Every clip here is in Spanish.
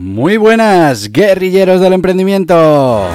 Muy buenas, guerrilleros del emprendimiento.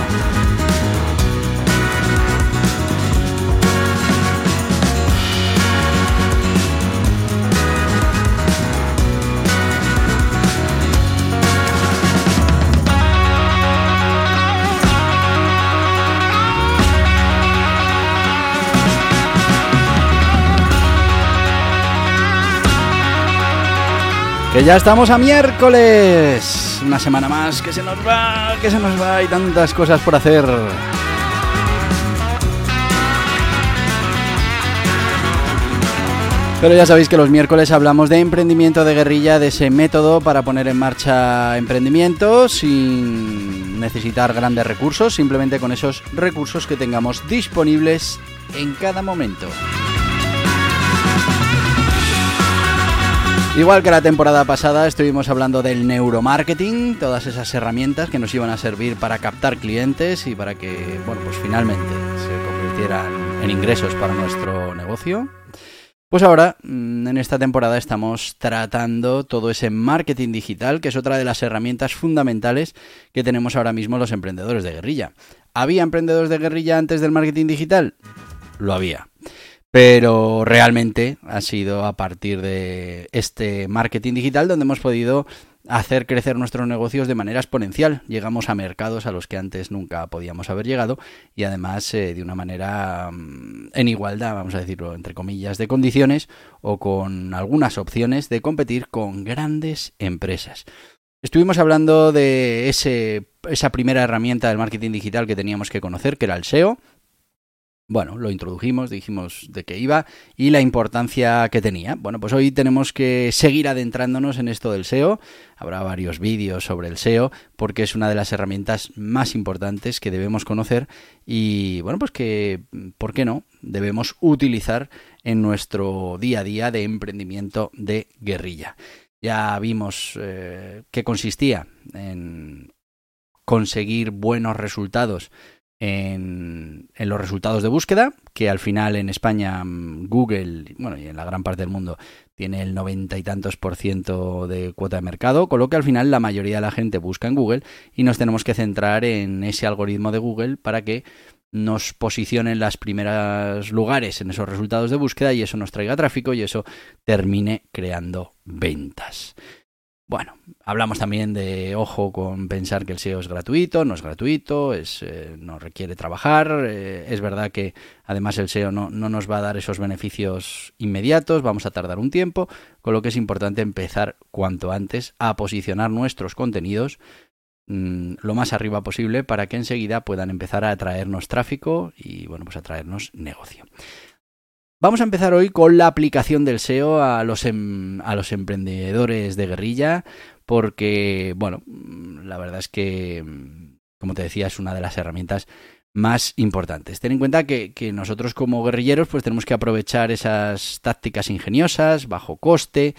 Que ya estamos a miércoles. Una semana más que se nos va, que se nos va y tantas cosas por hacer. Pero ya sabéis que los miércoles hablamos de emprendimiento de guerrilla, de ese método para poner en marcha emprendimientos sin necesitar grandes recursos, simplemente con esos recursos que tengamos disponibles en cada momento. Igual que la temporada pasada estuvimos hablando del neuromarketing, todas esas herramientas que nos iban a servir para captar clientes y para que, bueno, pues finalmente se convirtieran en ingresos para nuestro negocio. Pues ahora, mm, en esta temporada estamos tratando todo ese marketing digital, que es otra de las herramientas fundamentales que tenemos ahora mismo los emprendedores de guerrilla. ¿Había emprendedores de guerrilla antes del marketing digital? Lo había pero realmente ha sido a partir de este marketing digital donde hemos podido hacer crecer nuestros negocios de manera exponencial. Llegamos a mercados a los que antes nunca podíamos haber llegado y además eh, de una manera mm, en igualdad, vamos a decirlo, entre comillas, de condiciones o con algunas opciones de competir con grandes empresas. Estuvimos hablando de ese, esa primera herramienta del marketing digital que teníamos que conocer, que era el SEO bueno, lo introdujimos, dijimos de qué iba y la importancia que tenía. Bueno, pues hoy tenemos que seguir adentrándonos en esto del SEO. Habrá varios vídeos sobre el SEO porque es una de las herramientas más importantes que debemos conocer y bueno, pues que, ¿por qué no? Debemos utilizar en nuestro día a día de emprendimiento de guerrilla. Ya vimos eh, qué consistía en conseguir buenos resultados en, los resultados de búsqueda, que al final en España mm, Google, bueno, y en la gran parte del mundo, tiene el noventa y tantos por ciento de cuota de mercado, con lo que al final la mayoría de la gente busca en Google y nos tenemos que centrar en ese algoritmo de Google para que nos posicione en los primeros lugares en esos resultados de búsqueda y eso nos traiga tráfico y eso termine creando ventas. Bueno, hablamos también de ojo con pensar que el SEO es gratuito, no es gratuito, es, eh, no requiere trabajar. Eh, es verdad que además el SEO no, no, nos va a dar esos beneficios inmediatos, vamos a tardar un tiempo, con lo que es importante empezar cuanto antes a posicionar nuestros contenidos mm, lo más arriba posible para que enseguida puedan empezar a atraernos tráfico y bueno, pues atraernos negocio. Vamos a empezar hoy con la aplicación del SEO a los, em, a los emprendedores de guerrilla, porque, bueno, la verdad es que, como te decía, es una de las herramientas más importantes. Ten en cuenta que, nosotros como guerrilleros pues tenemos que aprovechar esas tácticas ingeniosas, bajo coste,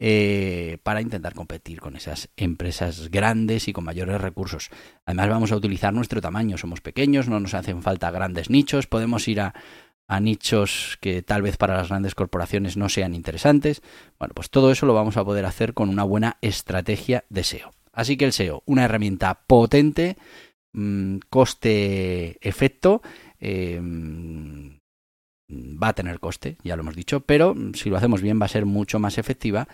eh, para intentar competir con esas empresas grandes y con mayores recursos. Además vamos a utilizar nuestro tamaño, somos pequeños, no nos hacen falta grandes nichos, podemos ir a a nichos que tal vez para las grandes corporaciones no sean interesantes. Bueno, pues todo eso lo vamos a poder hacer con una buena estrategia de SEO. Así que el SEO, una herramienta potente, mm, coste-efecto, eh, va a tener coste, ya lo hemos dicho, pero si lo hacemos bien va a ser mucho más efectiva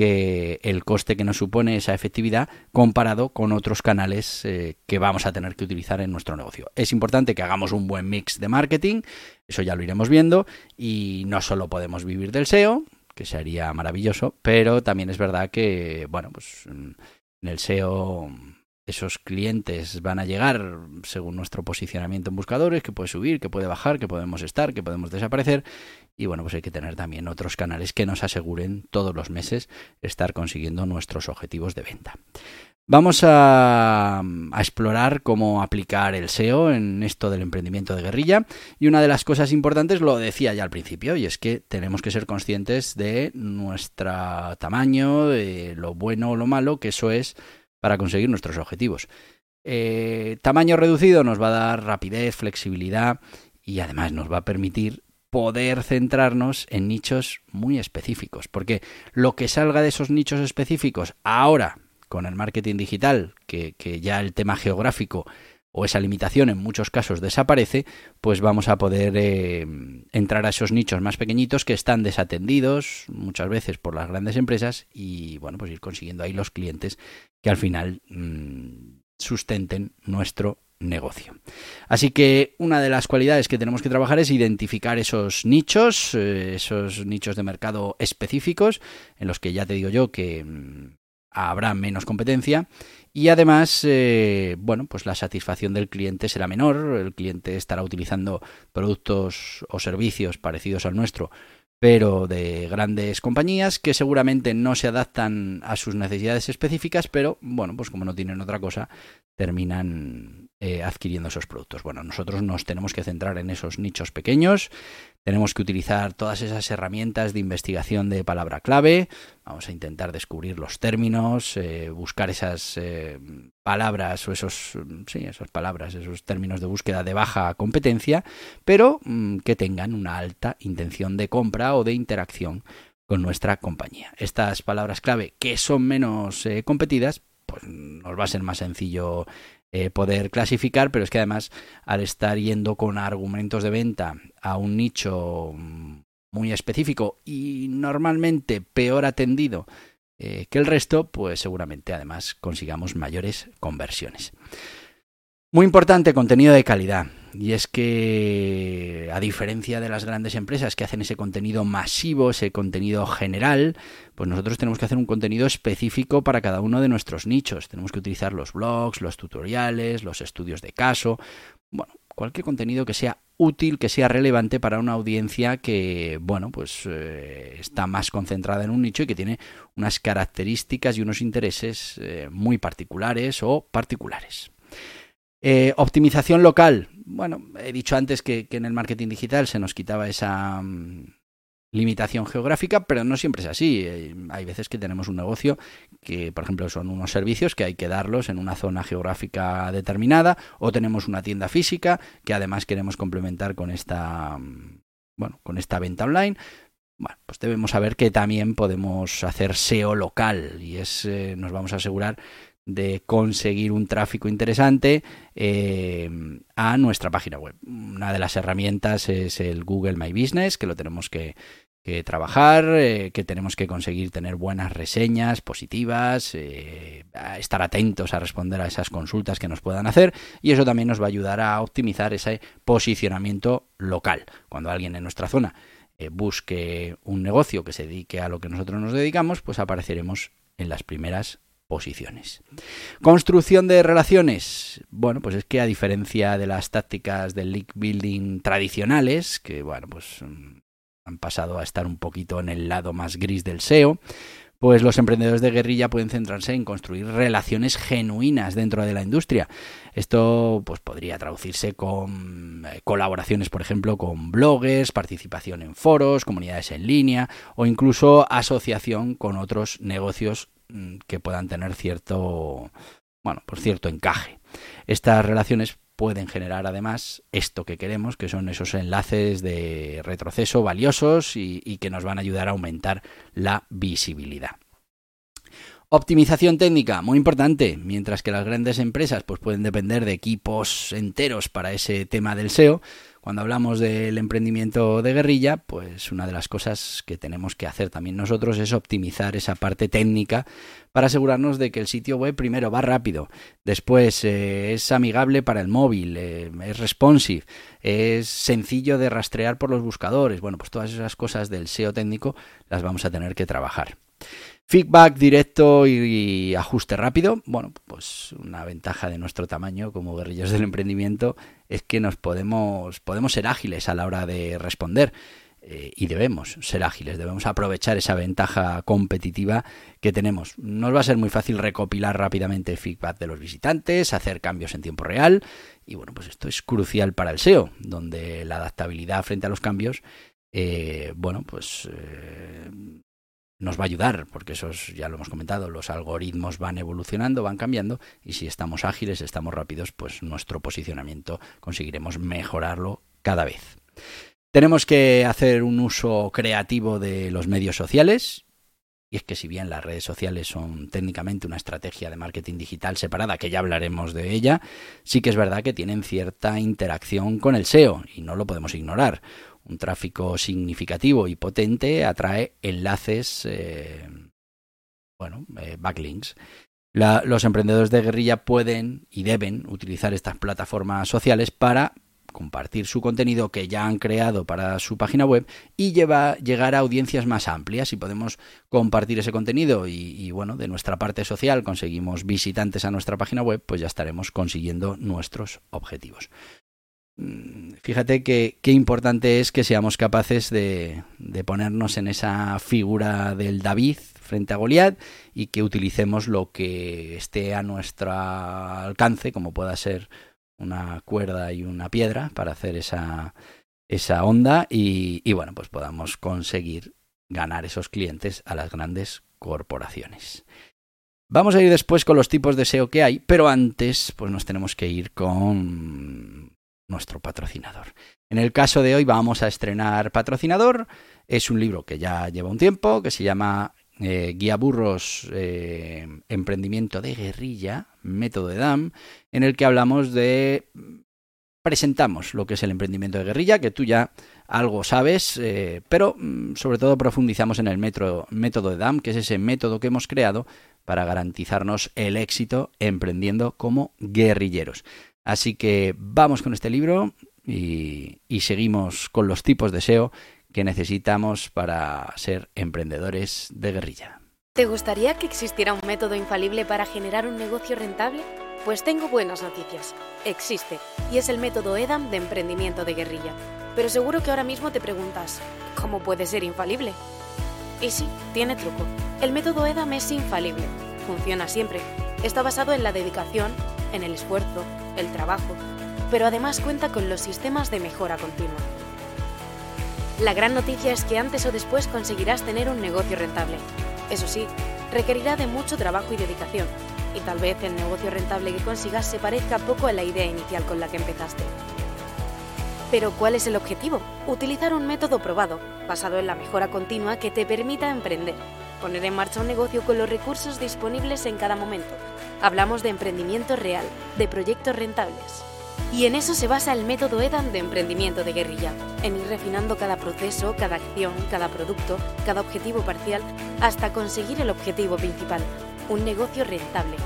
que el coste que nos supone esa efectividad comparado con otros canales eh, que vamos a tener que utilizar en nuestro negocio. Es importante que hagamos un buen mix de marketing, eso ya lo iremos viendo, y no solo podemos vivir del SEO, que sería maravilloso, pero también es verdad que, bueno, pues en el SEO esos clientes van a llegar según nuestro posicionamiento en buscadores, que puede subir, que puede bajar, que podemos estar, que podemos desaparecer. Y bueno, pues hay que tener también otros canales que nos aseguren todos los meses estar consiguiendo nuestros objetivos de venta. Vamos a, explorar cómo aplicar el SEO en esto del emprendimiento de guerrilla y una de las cosas importantes lo decía ya al principio y es que tenemos que ser conscientes de nuestro tamaño, de lo bueno o lo malo que eso es para conseguir nuestros objetivos. Eh, tamaño reducido nos va a dar rapidez, flexibilidad y además nos va a permitir poder centrarnos en nichos muy específicos, porque lo que salga de esos nichos específicos ahora con el marketing digital, que, ya el tema geográfico o esa limitación en muchos casos desaparece, pues vamos a poder eh, entrar a esos nichos más pequeñitos que están desatendidos muchas veces por las grandes empresas y bueno, pues ir consiguiendo ahí los clientes que al final mm, sustenten nuestro negocio. Así que una de las cualidades que tenemos que trabajar es identificar esos nichos, eh, esos nichos de mercado específicos en los que ya te digo yo que mm, habrá menos competencia y además, eh, bueno, pues la satisfacción del cliente será menor, el cliente estará utilizando productos o servicios parecidos al nuestro, pero de grandes compañías que seguramente no se adaptan a sus necesidades específicas, pero bueno, pues como no tienen otra cosa, terminan eh, adquiriendo esos productos. Bueno, nosotros nos tenemos que centrar en esos nichos pequeños, tenemos que utilizar todas esas herramientas de investigación de palabra clave. Vamos a intentar descubrir los términos, eh, buscar esas eh, palabras o esos, sí, esas palabras, esos términos de búsqueda de baja competencia, pero mm, que tengan una alta intención de compra o de interacción con nuestra compañía. Estas palabras clave que son menos competidas, pues nos va a ser más sencillo eh, poder clasificar, pero es que además al estar yendo con argumentos de venta a un nicho mm, muy específico y normalmente peor atendido eh, que el resto, pues seguramente además consigamos mayores conversiones. Muy importante, contenido de calidad. Y es que, a diferencia de las grandes empresas que hacen ese contenido masivo, ese contenido general, pues nosotros tenemos que hacer un contenido específico para cada uno de nuestros nichos. Tenemos que utilizar los blogs, los tutoriales, los estudios de caso, bueno, cualquier contenido que sea útil, que sea relevante para una audiencia que, bueno, pues eh, está más concentrada en un nicho y que tiene unas características y unos intereses eh, muy particulares o particulares. Eh, optimización local. Bueno, he dicho antes que, en el marketing digital se nos quitaba esa mm, limitación geográfica, pero no siempre es así. Eh, hay veces que tenemos un negocio que, por ejemplo, son unos servicios que hay que darlos en una zona geográfica determinada, o tenemos una tienda física que además queremos complementar con esta, mm, bueno, con esta venta online. Bueno, pues debemos saber que también podemos hacer SEO local y es, eh, nos vamos a asegurar de conseguir un tráfico interesante eh, a nuestra página web. Una de las herramientas es el Google My Business, que lo tenemos que, trabajar, eh, que tenemos que conseguir tener buenas reseñas positivas, eh, estar atentos a responder a esas consultas que nos puedan hacer y eso también nos va a ayudar a optimizar ese posicionamiento local. Cuando alguien en nuestra zona busque un negocio que se dedique a lo que nosotros nos dedicamos, pues apareceremos en las primeras posiciones. Construcción de relaciones. Bueno, pues es que a diferencia de las tácticas del league building tradicionales, que bueno, pues mm, han pasado a estar un poquito en el lado más gris del SEO, pues los emprendedores de guerrilla pueden centrarse en construir relaciones genuinas dentro de la industria. Esto pues podría traducirse con eh, colaboraciones, por ejemplo, con bloggers, participación en foros, comunidades en línea o incluso asociación con otros negocios que puedan tener cierto, bueno, por cierto encaje. Estas relaciones pueden generar además esto que queremos, que son esos enlaces de retroceso valiosos y, y que nos van a ayudar a aumentar la visibilidad. Optimización técnica, muy importante, mientras que las grandes empresas pues pueden depender de equipos enteros para ese tema del SEO, cuando hablamos del emprendimiento de guerrilla, pues una de las cosas que tenemos que hacer también nosotros es optimizar esa parte técnica para asegurarnos de que el sitio web primero va rápido, después eh, es amigable para el móvil, eh, es responsive, es sencillo de rastrear por los buscadores. Bueno, pues todas esas cosas del SEO técnico las vamos a tener que trabajar. Feedback directo y, ajuste rápido. Bueno, pues una ventaja de nuestro tamaño como guerrillos del emprendimiento es que nos podemos, podemos ser ágiles a la hora de responder. Eh, y debemos ser ágiles, debemos aprovechar esa ventaja competitiva que tenemos. Nos va a ser muy fácil recopilar rápidamente feedback de los visitantes, hacer cambios en tiempo real y bueno, pues esto es crucial para el SEO, donde la adaptabilidad frente a los cambios, eh, bueno, pues eh, nos va a ayudar, porque eso ya lo hemos comentado, los algoritmos van evolucionando, van cambiando, y si estamos ágiles, estamos rápidos, pues nuestro posicionamiento conseguiremos mejorarlo cada vez. Tenemos que hacer un uso creativo de los medios sociales. Y es que si bien las redes sociales son técnicamente una estrategia de marketing digital separada, que ya hablaremos de ella, sí que es verdad que tienen cierta interacción con el SEO y no lo podemos ignorar. Un tráfico significativo y potente atrae enlaces, eh, bueno, eh, backlinks. los emprendedores de guerrilla pueden y deben utilizar estas plataformas sociales para compartir su contenido que ya han creado para su página web y llegar a audiencias más amplias. Si podemos compartir ese contenido y, bueno, de nuestra parte social conseguimos visitantes a nuestra página web, pues ya estaremos consiguiendo nuestros objetivos. Mm, fíjate que qué importante es que seamos capaces de, ponernos en esa figura del David frente a Goliat y que utilicemos lo que esté a nuestro alcance, como pueda ser una cuerda y una piedra para hacer esa, esa onda y, y bueno, pues podamos conseguir ganar esos clientes a las grandes corporaciones. Vamos a ir después con los tipos de SEO que hay, pero antes pues nos tenemos que ir con nuestro patrocinador. En el caso de hoy vamos a estrenar patrocinador. Es un libro que ya lleva un tiempo, que se llama eh, Guía Burros eh, Emprendimiento de Guerrilla, método de DAM, en el que hablamos de... presentamos lo que es el emprendimiento de guerrilla, que tú ya algo sabes, eh, pero mm, sobre todo profundizamos en el método de DAM, que es ese método que hemos creado para garantizarnos el éxito emprendiendo como guerrilleros. Así que vamos con este libro y, seguimos con los tipos de SEO que necesitamos para ser emprendedores de guerrilla. ¿Te gustaría que existiera un método infalible para generar un negocio rentable? Pues tengo buenas noticias. Existe, y es el método EDAM de emprendimiento de guerrilla. Pero seguro que ahora mismo te preguntas, ¿cómo puede ser infalible? Y sí, tiene truco. El método EDAM es infalible. Funciona siempre. Está basado en la dedicación, en el esfuerzo, el trabajo, pero además cuenta con los sistemas de mejora continua la gran noticia es que antes o después conseguirás tener un negocio rentable. Eso sí, requerirá de mucho trabajo y dedicación, y tal vez el negocio rentable que consigas se parezca poco a la idea inicial con la que empezaste. Pero ¿cuál es el objetivo? Utilizar un método probado, basado en la mejora continua que te permita emprender, poner en marcha un negocio con los recursos disponibles en cada momento. Hablamos de emprendimiento real, de proyectos rentables. Y en eso se basa el método EDAN de emprendimiento de guerrilla, en ir refinando cada proceso, cada acción, cada producto, cada objetivo parcial, hasta conseguir el objetivo principal, un negocio rentable.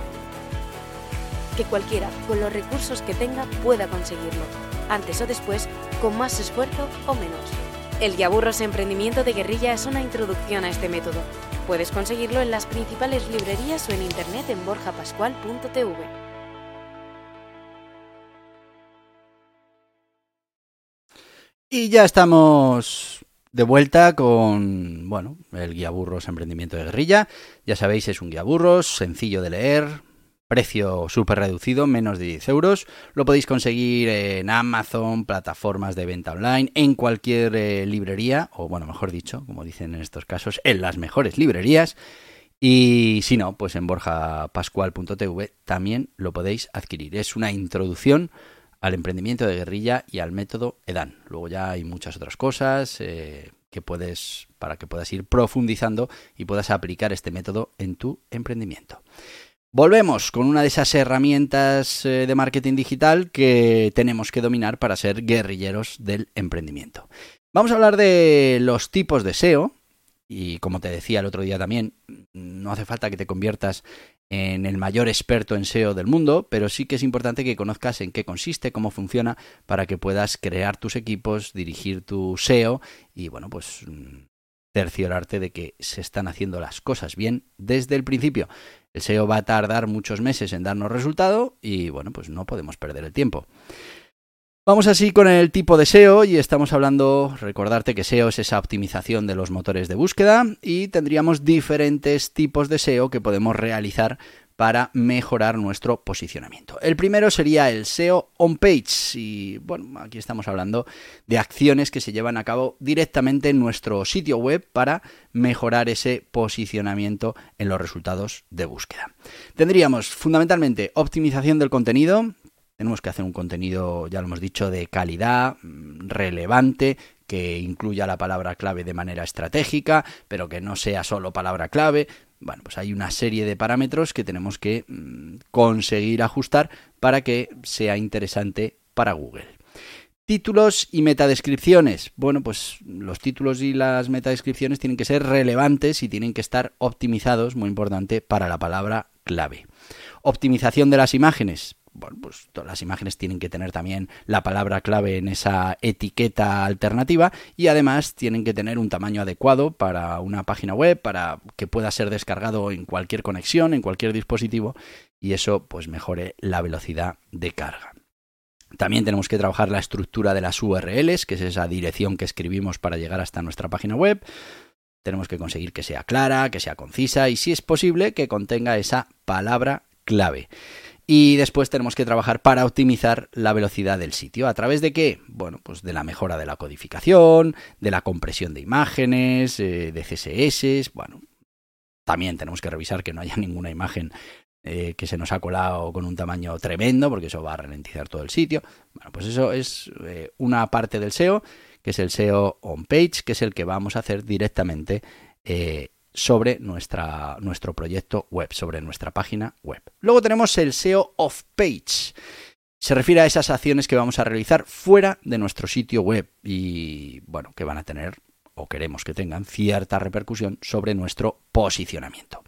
Que cualquiera, con los recursos que tenga, pueda conseguirlo, antes o después, con más esfuerzo o menos. El Yaburros Emprendimiento de Guerrilla es una introducción a este método. Puedes conseguirlo en las principales librerías o en internet en borjapascual.tv. Y ya estamos de vuelta con, bueno, el guía burros emprendimiento de guerrilla. Ya sabéis, es un guía burros, sencillo de leer, precio súper reducido, menos de 10 euros. Lo podéis conseguir en Amazon, plataformas de venta online, en cualquier eh, librería, o bueno, mejor dicho, como dicen en estos casos, en las mejores librerías. Y si no, pues en borjapascual.tv también lo podéis adquirir. Es una introducción al emprendimiento de guerrilla y al método EDAN. Luego ya hay muchas otras cosas eh, que puedes para que puedas ir profundizando y puedas aplicar este método en tu emprendimiento. Volvemos con una de esas herramientas eh, de marketing digital que tenemos que dominar para ser guerrilleros del emprendimiento. Vamos a hablar de los tipos de SEO, y como te decía el otro día también, no hace falta que te conviertas en el mayor experto en SEO del mundo, pero sí que es importante que conozcas en qué consiste, cómo funciona, para que puedas crear tus equipos, dirigir tu SEO y bueno, pues mm, cerciorarte de que se están haciendo las cosas bien desde el principio. El SEO va a tardar muchos meses en darnos resultado y bueno, pues no podemos perder el tiempo. Vamos así con el tipo de SEO y estamos hablando, recordarte que SEO es esa optimización de los motores de búsqueda y tendríamos diferentes tipos de SEO que podemos realizar para mejorar nuestro posicionamiento. El primero sería el SEO on page y bueno, aquí estamos hablando de acciones que se llevan a cabo directamente en nuestro sitio web para mejorar ese posicionamiento en los resultados de búsqueda. Tendríamos fundamentalmente optimización del contenido, tenemos que hacer un contenido, ya lo hemos dicho, de calidad, mm, relevante, que incluya la palabra clave de manera estratégica, pero que no sea solo palabra clave. Bueno, pues hay una serie de parámetros que tenemos que mm, conseguir ajustar para que sea interesante para Google. Títulos y metadescripciones. Bueno, pues los títulos y las metadescripciones tienen que ser relevantes y tienen que estar optimizados, muy importante, para la palabra clave. Optimización de las imágenes bueno, pues todas las imágenes tienen que tener también la palabra clave en esa etiqueta alternativa y además tienen que tener un tamaño adecuado para una página web, para que pueda ser descargado en cualquier conexión, en cualquier dispositivo y eso pues mejore la velocidad de carga. También tenemos que trabajar la estructura de las URLs, que es esa dirección que escribimos para llegar hasta nuestra página web. Tenemos que conseguir que sea clara, que sea concisa y si es posible que contenga esa palabra clave. Y después tenemos que trabajar para optimizar la velocidad del sitio. ¿A través de qué? Bueno, pues de la mejora de la codificación, de la compresión de imágenes, eh, de CSS. Bueno, también tenemos que revisar que no haya ninguna imagen eh, que se nos ha colado con un tamaño tremendo, porque eso va a ralentizar todo el sitio. Bueno, pues eso es eh, una parte del SEO, que es el SEO on page, que es el que vamos a hacer directamente sobre nuestra, nuestro proyecto web, sobre nuestra página web. Luego tenemos el SEO off page. Se refiere a esas acciones que vamos a realizar fuera de nuestro sitio web y, bueno, que van a tener o queremos que tengan cierta repercusión sobre nuestro posicionamiento.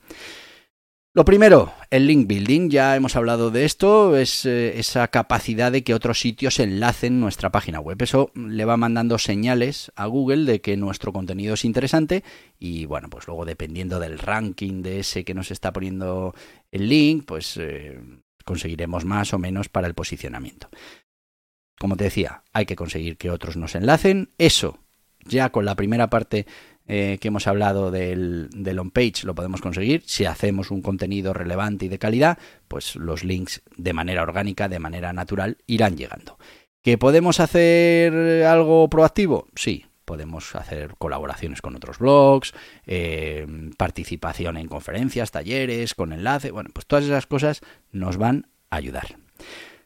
Lo primero, el link building, ya hemos hablado de esto, es eh, esa capacidad de que otros sitios enlacen nuestra página web. Eso le va mandando señales a Google de que nuestro contenido es interesante y bueno, pues luego dependiendo del ranking de ese que nos está poniendo el link, pues eh, conseguiremos más o menos para el posicionamiento. Como te decía, hay que conseguir que otros nos enlacen. Eso, ya con la primera parte eh, que hemos hablado del, del on-page lo podemos conseguir. Si hacemos un contenido relevante y de calidad, pues los links de manera orgánica, de manera natural, irán llegando. ¿Que podemos hacer algo proactivo? Sí, podemos hacer colaboraciones con otros blogs, eh, participación en conferencias, talleres, con enlace, bueno, pues todas esas cosas nos van a ayudar.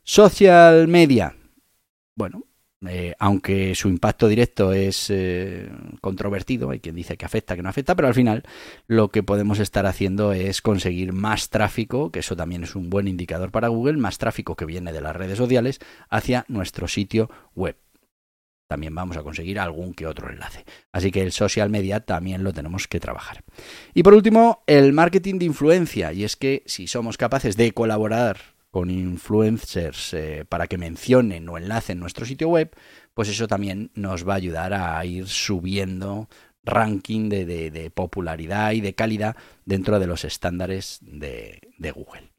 Social media. Bueno, eh, aunque su impacto directo es eh, controvertido, hay quien dice que afecta, que no afecta, pero al final lo que podemos estar haciendo es conseguir más tráfico, que eso también es un buen indicador para Google, más tráfico que viene de las redes sociales hacia nuestro sitio web. También vamos a conseguir algún que otro enlace. Así que el social media también lo tenemos que trabajar. Y por último, el marketing de influencia. Y es que si somos capaces de colaborar con influencers eh, para que mencionen o enlacen nuestro sitio web, pues eso también nos va a ayudar a ir subiendo ranking de, popularidad y de calidad dentro de los estándares de, de Google.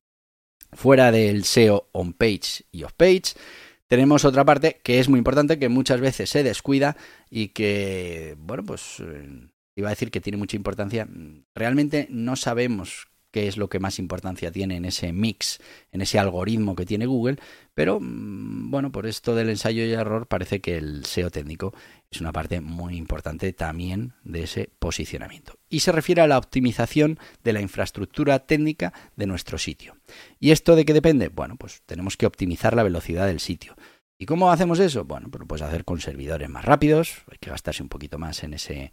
Fuera del SEO on page y off page, tenemos otra parte que es muy importante, que muchas veces se descuida y que, bueno, pues eh, iba a decir que tiene mucha importancia. Realmente no sabemos qué es lo que más importancia tiene en ese mix, en ese algoritmo que tiene Google, pero mm, bueno, por esto del ensayo y error parece que el SEO técnico es una parte muy importante también de ese posicionamiento. Y se refiere a la optimización de la infraestructura técnica de nuestro sitio. ¿Y esto de qué depende? Bueno, pues tenemos que optimizar la velocidad del sitio. ¿Y cómo hacemos eso? Bueno, pues hacer con servidores más rápidos, hay que gastarse un poquito más en ese,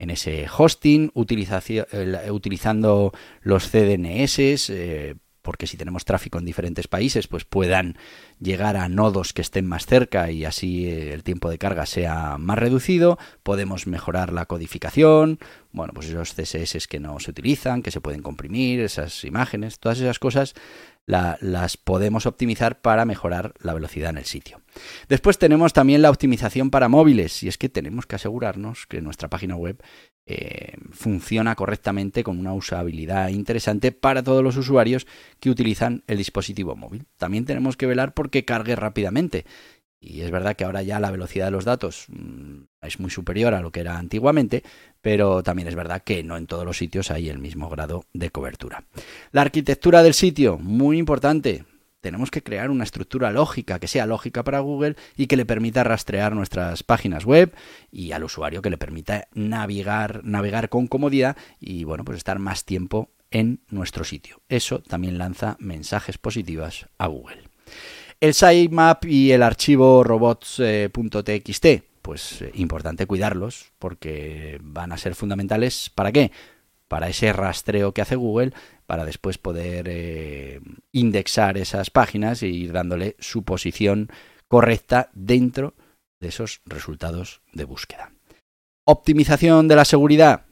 en ese hosting, utilizando los CDNS, eh, porque si tenemos tráfico en diferentes países, pues puedan llegar a nodos que estén más cerca y así eh, el tiempo de carga sea más reducido. Podemos mejorar la codificación, bueno, pues esos CSS que no se utilizan, que se pueden comprimir, esas imágenes, todas esas cosas las podemos optimizar para mejorar la velocidad en el sitio. Después tenemos también la optimización para móviles y es que tenemos que asegurarnos que nuestra página web eh, funciona correctamente con una usabilidad interesante para todos los usuarios que utilizan el dispositivo móvil. También tenemos que velar porque cargue rápidamente. Y es verdad que ahora ya la velocidad de los datos mm, es muy superior a lo que era antiguamente, pero también es verdad que no en todos los sitios hay el mismo grado de cobertura. La arquitectura del sitio, muy importante tenemos que crear una estructura lógica, que sea lógica para Google y que le permita rastrear nuestras páginas web y al usuario que le permita navegar, navegar con comodidad y bueno, pues estar más tiempo en nuestro sitio. Eso también lanza mensajes positivos a Google. El sitemap y el archivo robots.txt, pues eh, importante cuidarlos porque van a ser fundamentales para qué? Para ese rastreo que hace Google para después poder eh, indexar esas páginas e ir dándole su posición correcta dentro de esos resultados de búsqueda. Optimización de la seguridad.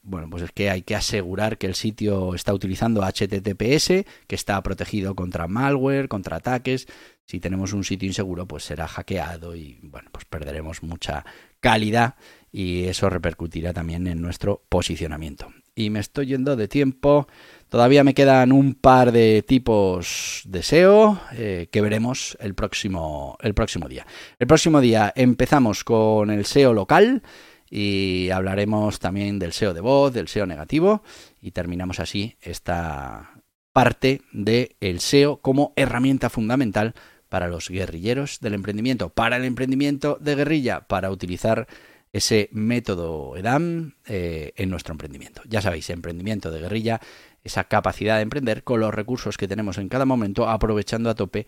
Bueno, pues es que hay que asegurar que el sitio está utilizando HTTPS, que está protegido contra malware, contra ataques. Si tenemos un sitio inseguro, pues será hackeado y bueno, pues perderemos mucha calidad y eso repercutirá también en nuestro posicionamiento. Y me estoy yendo de tiempo. Todavía me quedan un par de tipos de SEO eh, que veremos el próximo, el próximo día. El próximo día empezamos con el SEO local y hablaremos también del SEO de voz, del SEO negativo y terminamos así esta parte del SEO como herramienta fundamental para los guerrilleros del emprendimiento, para el emprendimiento de guerrilla, para utilizar ese método EDAM eh, en nuestro emprendimiento. Ya sabéis, emprendimiento de guerrilla esa capacidad de emprender con los recursos que tenemos en cada momento, aprovechando a tope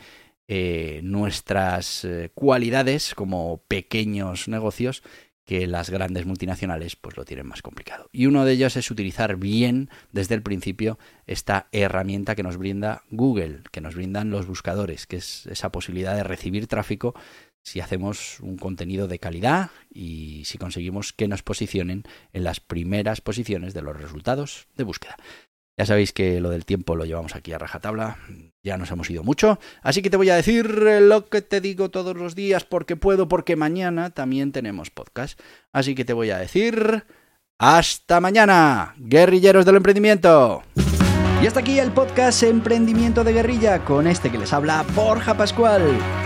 eh, nuestras eh, cualidades como pequeños negocios que las grandes multinacionales pues lo tienen más complicado. Y uno de ellos es utilizar bien desde el principio esta herramienta que nos brinda Google, que nos brindan los buscadores, que es esa posibilidad de recibir tráfico si hacemos un contenido de calidad y si conseguimos que nos posicionen en las primeras posiciones de los resultados de búsqueda. Ya sabéis que lo del tiempo lo llevamos aquí a rajatabla, ya nos hemos ido mucho, así que te voy a decir lo que te digo todos los días porque puedo, porque mañana también tenemos podcast. Así que te voy a decir hasta mañana, guerrilleros del emprendimiento. Y hasta aquí el podcast Emprendimiento de Guerrilla con este que les habla Borja Pascual.